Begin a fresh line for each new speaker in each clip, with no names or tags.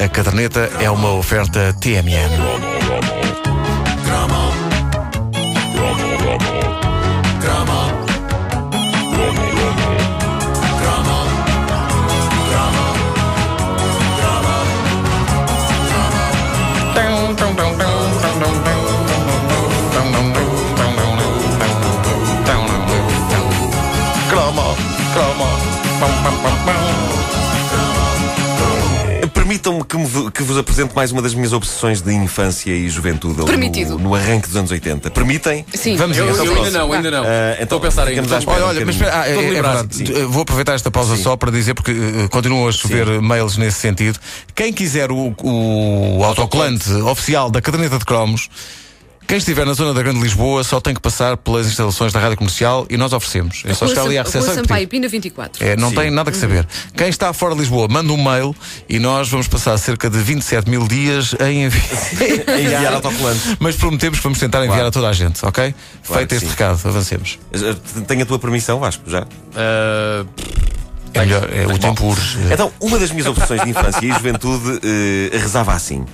A caderneta é uma oferta TMN. Cromo,
Permitam-me que, que vos apresente mais uma das minhas obsessões de infância e juventude
Permitido.
no, no arranque dos anos 80. Permitem?
Sim.
Vamos
Eu, eu ainda não, ainda não. Estou
então,
a pensar ainda. Estou-.
Olha, olha,
um
mas espera, ah, é,
Estou
é verdade.
sim.
Vou aproveitar esta pausa
Sim.
só para dizer, porque eh, continuam a chover mails nesse sentido. Quem quiser o, o autocolante oficial da caderneta de cromos, quem estiver na zona da Grande Lisboa só tem que passar pelas instalações da rádio comercial e nós oferecemos. É só chegar ali à recepção.
Sampaio. Pina 24.
É, não
Sim.
tem nada que saber. Quem está fora de Lisboa, manda um mail e nós vamos passar cerca de 27 mil dias em envi-
enviar autocolante.
Mas prometemos que vamos tentar enviar
Claro.
a toda a gente, ok?
Claro
Feito este
sim.
recado, avancemos.
Tenho a tua permissão, Vasco, já?
Ah,
É melhor, é, o tempo urge.
Então, uma das minhas obsessões de infância e juventude eh, rezava assim.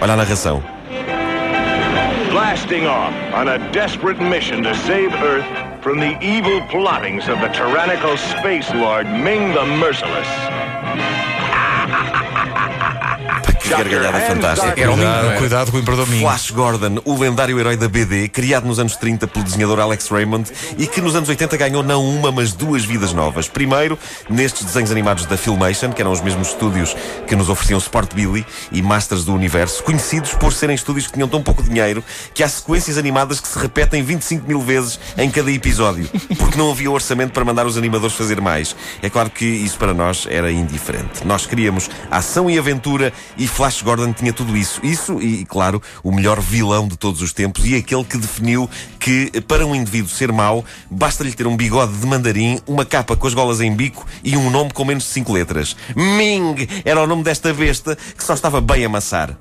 Olha a narração.
blasting off on a desperate mission to save Earth from the evil plottings of the tyrannical space lord Ming the Merciless.
Que gargalhada fantástica.
Era
Cuidado,
mínimo, é.
cuidado com o Imperador.
Flash Gordon, o lendário herói da BD, criado nos anos 30 pelo desenhador Alex Raymond e que nos anos 80 ganhou não uma, mas duas vidas novas. Primeiro, nestes desenhos animados da Filmation, que eram os mesmos estúdios que nos ofereciam Sport Billy e Masters do Universo, conhecidos por serem estúdios que tinham tão pouco dinheiro que há sequências animadas que se repetem 25 mil vezes em cada episódio, porque não havia orçamento para mandar os animadores fazer mais. É claro que isso para nós era indiferente. Nós queríamos ação e aventura e Flash Gordon tinha tudo isso. Isso e, claro, o melhor vilão de todos os tempos e aquele que definiu que para um indivíduo ser mau basta-lhe ter um bigode de mandarim, uma capa com as golas em bico e um nome com menos de cinco letras. Ming era o nome desta besta que só estava bem a amassar.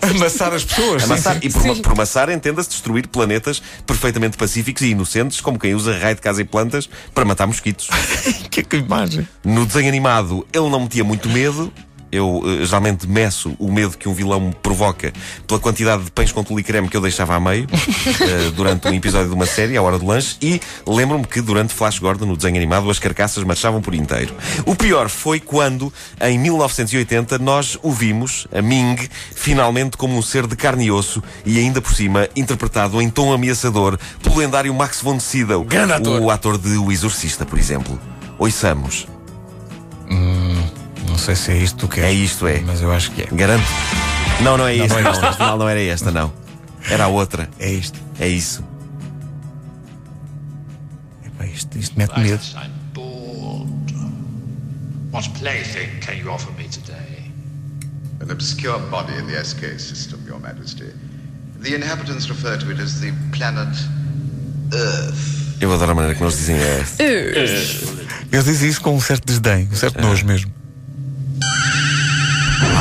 Amassar as pessoas.
Amassar,
sim.
e por,
Sim.
por amassar entenda-se destruir planetas perfeitamente pacíficos e inocentes, como quem usa raio de casa e plantas para matar mosquitos.
Que, que imagem.
No desenho animado, ele não metia muito medo. Eu eh, geralmente meço o medo que um vilão me provoca pela quantidade de pães com tule e creme que eu deixava a meio eh, durante um episódio de uma série, à hora do lanche. E lembro-me que durante Flash Gordon, no desenho animado, as carcaças marchavam por inteiro. O pior foi quando, em 1980, nós o vimos, a Ming, finalmente como um ser de carne e osso e ainda por cima interpretado em tom ameaçador pelo lendário Max von Sydow, o ator de O Exorcista, por exemplo. Ouçamos.
Não sei se é isto que queres.
É isto, é.
Mas eu acho que é.
Garanto. Não, não é
Não,
isto.
não é
Não,
isto.
Afinal, não era esta, não. Era a outra.
É isto.
É isso.
Epá, isto, isto mete medo.
I'm bored. What plaything can you offer me today?
An obscure body in the SK system, Your Majesty. The inhabitants refer to it as the planet Earth.
Eu adoro a maneira que nós dizem é.
Eles dizem isso com um certo desdém, um certo nojo mesmo.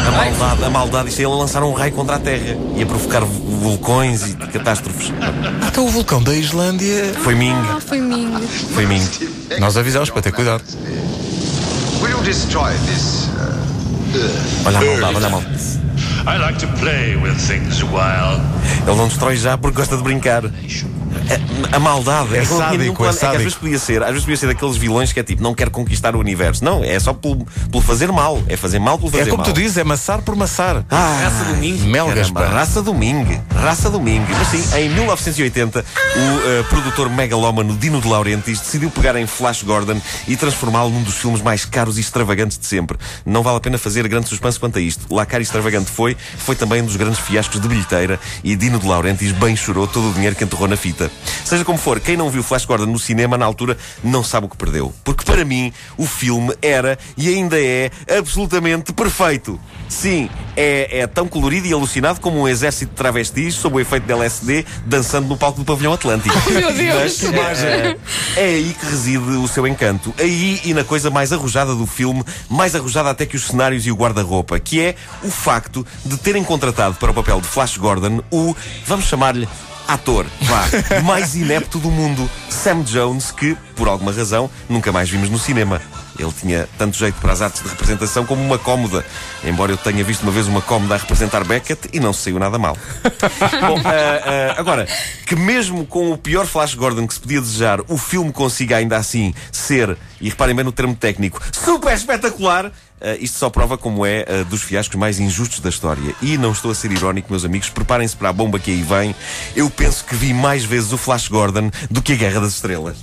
A maldade, a maldade, isto é ele a lançar um raio contra a Terra e a provocar vu- vulcões e catástrofes.
Até o vulcão da Islândia.
Foi Ming.
Ah, foi mim.
Foi Ming.
Nós avisamos para ter cuidado.
Uh?
Olha a maldade, olha a maldade.
I like to play with things a while.
Ele não destrói já porque gosta de brincar. A, a maldade
É
não tinha
sádico, é
É que às vezes podia ser, às vezes podia ser daqueles vilões que é tipo, não quer conquistar o universo. Não, é só pelo, pelo fazer mal. É fazer mal pelo fazer
É como
mal.
tu dizes, é maçar por maçar.
Ah,
Raça do Ming.
Melgas,
Caramba, raça do Ming, raça do Ming. Mas sim, em 1980, o eh, produtor megalómano Dino de Laurentiis decidiu pegar em Flash Gordon e transformá-lo num dos filmes mais caros e extravagantes de sempre. Não vale a pena fazer grande suspense quanto a isto. Lá caro e extravagante foi, foi também um dos grandes fiascos de bilheteira e Dino de Laurentiis bem chorou todo o dinheiro que enterrou na fita. Seja como for, quem não viu Flash Gordon no cinema na altura não sabe o que perdeu. Porque para mim o filme era e ainda é absolutamente perfeito. Sim, é, é tão colorido e alucinado como um exército de travestis sob o efeito de LSD dançando no palco do pavilhão Atlântico.
Meu Deus!
Mas, é, é aí que reside o seu encanto. Aí e na coisa mais arrojada do filme, mais arrojada até que os cenários e o guarda-roupa, que é o facto de terem contratado para o papel de Flash Gordon o, vamos chamar-lhe, ator, vá, mais inepto do mundo, Sam Jones, que, por alguma razão, nunca mais vimos no cinema. Ele tinha tanto jeito para as artes de representação como uma cómoda. Embora eu tenha visto uma vez uma cómoda a representar Beckett e não se saiu nada mal. Bom, uh, uh, agora, que mesmo com o pior Flash Gordon que se podia desejar, o filme consiga ainda assim ser, e reparem bem no termo técnico, super espetacular. Uh, isto só prova como é uh, dos fiascos mais injustos da história. E não estou a ser irónico, meus amigos, preparem-se para a bomba que aí vem. Eu penso que vi mais vezes o Flash Gordon do que a Guerra das Estrelas.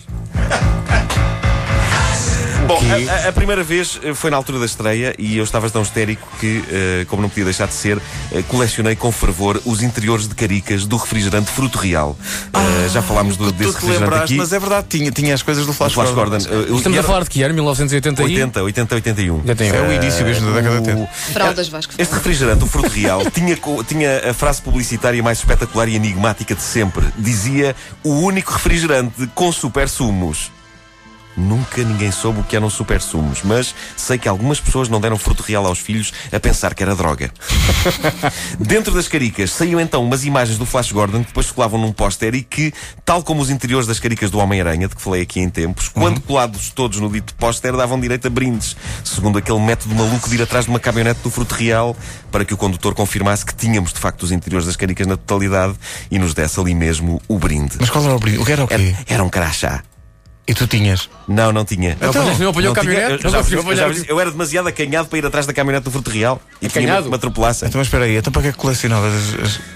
Bom, a, a, primeira vez eh, foi na altura da estreia e eu estava tão histérico que, uh, como não podia deixar de ser, uh, colecionei com fervor os interiores de caricas do refrigerante Fruto Real. Uh, já falámos do, desse refrigerante aqui.
Mas é verdade, tinha, tinha as coisas do Flash,
Flash
Gordon.
Gordon.
Estamos a falar de que ano? 1980
80, 80, 81.
É o início mesmo da década de 80.
Fraldas Vasco.
Este refrigerante, o Fruto Real, tinha, tinha a frase publicitária mais espetacular e enigmática de sempre. Dizia o único refrigerante com super sumos. Nunca ninguém soube o que eram super sumos, mas sei que algumas pessoas não deram fruto real aos filhos a pensar que era droga. Dentro das caricas saíam então umas imagens do Flash Gordon que depois se colavam num póster e que, tal como os interiores das caricas do Homem-Aranha, de que falei aqui em tempos, uhum. quando colados todos no dito póster, davam direito a brindes, segundo aquele método maluco de ir atrás de uma caminhonete do fruto real para que o condutor confirmasse que tínhamos de facto os interiores das caricas na totalidade e nos desse ali mesmo o brinde.
Mas qual era o brinde? O que era o quê?
Era, era um crachá.
E tu tinhas?
Não, não tinha.
Então, não apanhou a caminhonete?
Eu, já, eu, já, eu, era demasiado acanhado para ir atrás da caminhonete do Fruto Real e acanhado? tinha uma atropelasse.
Então, mas espera aí, então para que é que colecionavas?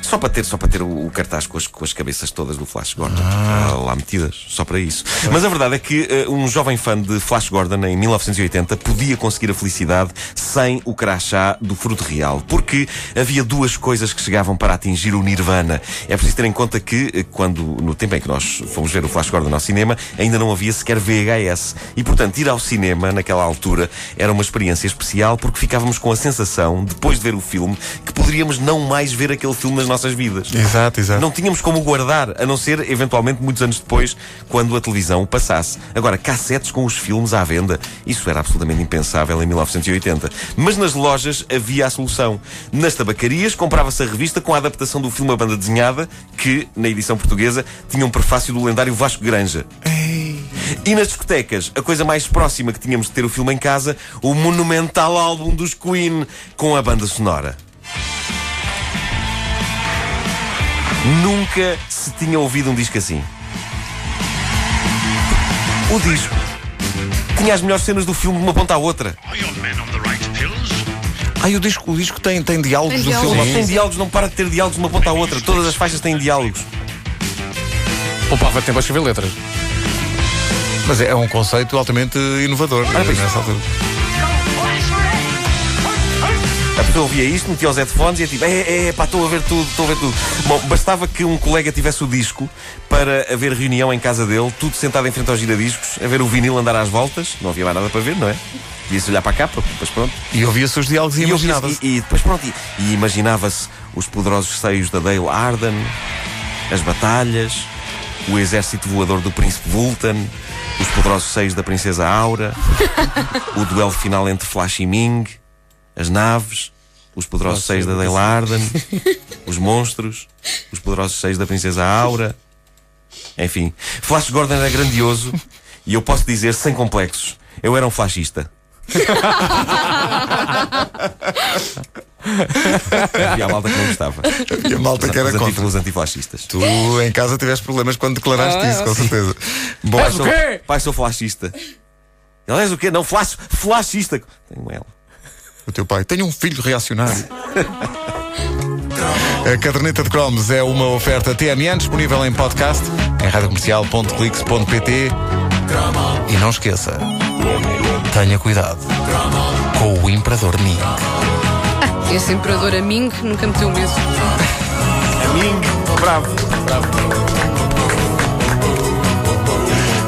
Só para ter, só para ter o, o cartaz com as, com as cabeças todas do Flash Gordon ah. lá metidas, só para isso. Mas a verdade é que uh, um jovem fã de Flash Gordon em 1980 podia conseguir a felicidade sem o crachá do Fruto Real, porque havia duas coisas que chegavam para atingir o Nirvana. É preciso ter em conta que, eh, quando, no tempo em que nós fomos ver o Flash Gordon ao cinema, ainda não havia sequer VHS. E, portanto, ir ao cinema naquela altura era uma experiência especial porque ficávamos com a sensação, depois de ver o filme, que poderíamos não mais ver aquele filme nas nossas vidas.
Exato, exato.
Não tínhamos como guardar, a não ser, eventualmente, muitos anos depois, quando a televisão passasse. Agora, cassetes com os filmes à venda, isso era absolutamente impensável em 1980. Mas nas lojas havia a solução. Nas tabacarias comprava-se a revista com a adaptação do filme A Banda Desenhada, que, na edição portuguesa, tinha um prefácio do lendário Vasco Granja.
Ei.
E nas discotecas, a coisa mais próxima que tínhamos de ter o filme em casa, o monumental álbum dos Queen com a banda sonora. Nunca se tinha ouvido um disco assim. O disco tinha as melhores cenas do filme de uma ponta à outra.
Ai, o disco, o disco tem, tem diálogos
tem
do
diálogos.
filme.
Tem diálogos, não para de ter diálogos de uma ponta à outra. Todas as faixas têm diálogos.
Poupava tempo a escrever letras.
Mas é um conceito altamente inovador ah, nessa altura.
A pessoa ouvia isto, metia os headphones e ia tipo, é, é, pá, estou a ver tudo, estou a ver tudo. Bom, bastava que um colega tivesse o disco para haver reunião em casa dele, tudo sentado em frente aos giradiscos, a ver o vinil andar às voltas, não havia mais nada para ver, não é? Devia-se olhar para a capa, depois pronto.
E ouvia-se os diálogos e,
E,
imaginava-se.
e, e depois pronto, e, e imaginava-se os poderosos seios da Dale Arden, as batalhas, o exército voador do príncipe Vultan, os poderosos seios da princesa Aura, o duelo final entre Flash e Ming, as naves, os poderosos seios da Dale Arden, os monstros, os poderosos seios da princesa Aura. Enfim, Flash Gordon era grandioso e eu posso dizer sem complexos, eu era um flashista. Havia a malta que não gostava.
E a malta que era
os,
contra.
os antifascistas.
Tu em casa tiveste problemas quando declaraste
Ah,
isso, com
sim.
certeza. Bom,
Pai,
o
sou,
quê?
pai, sou flashista. Ele és o quê? Não, flash, flashista. Tenho ela.
o teu pai. Tenho um filho reacionário. A caderneta de cromos é uma oferta TMN disponível em podcast em radiocomercial.clix.pt e não esqueça, tenha cuidado com o Imperador Ming.
É Esse imperador a mim nunca meteu medo.
A mim, bravo, bravo.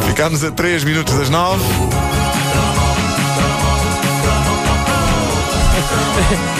Ficámos a 3 minutos das 9.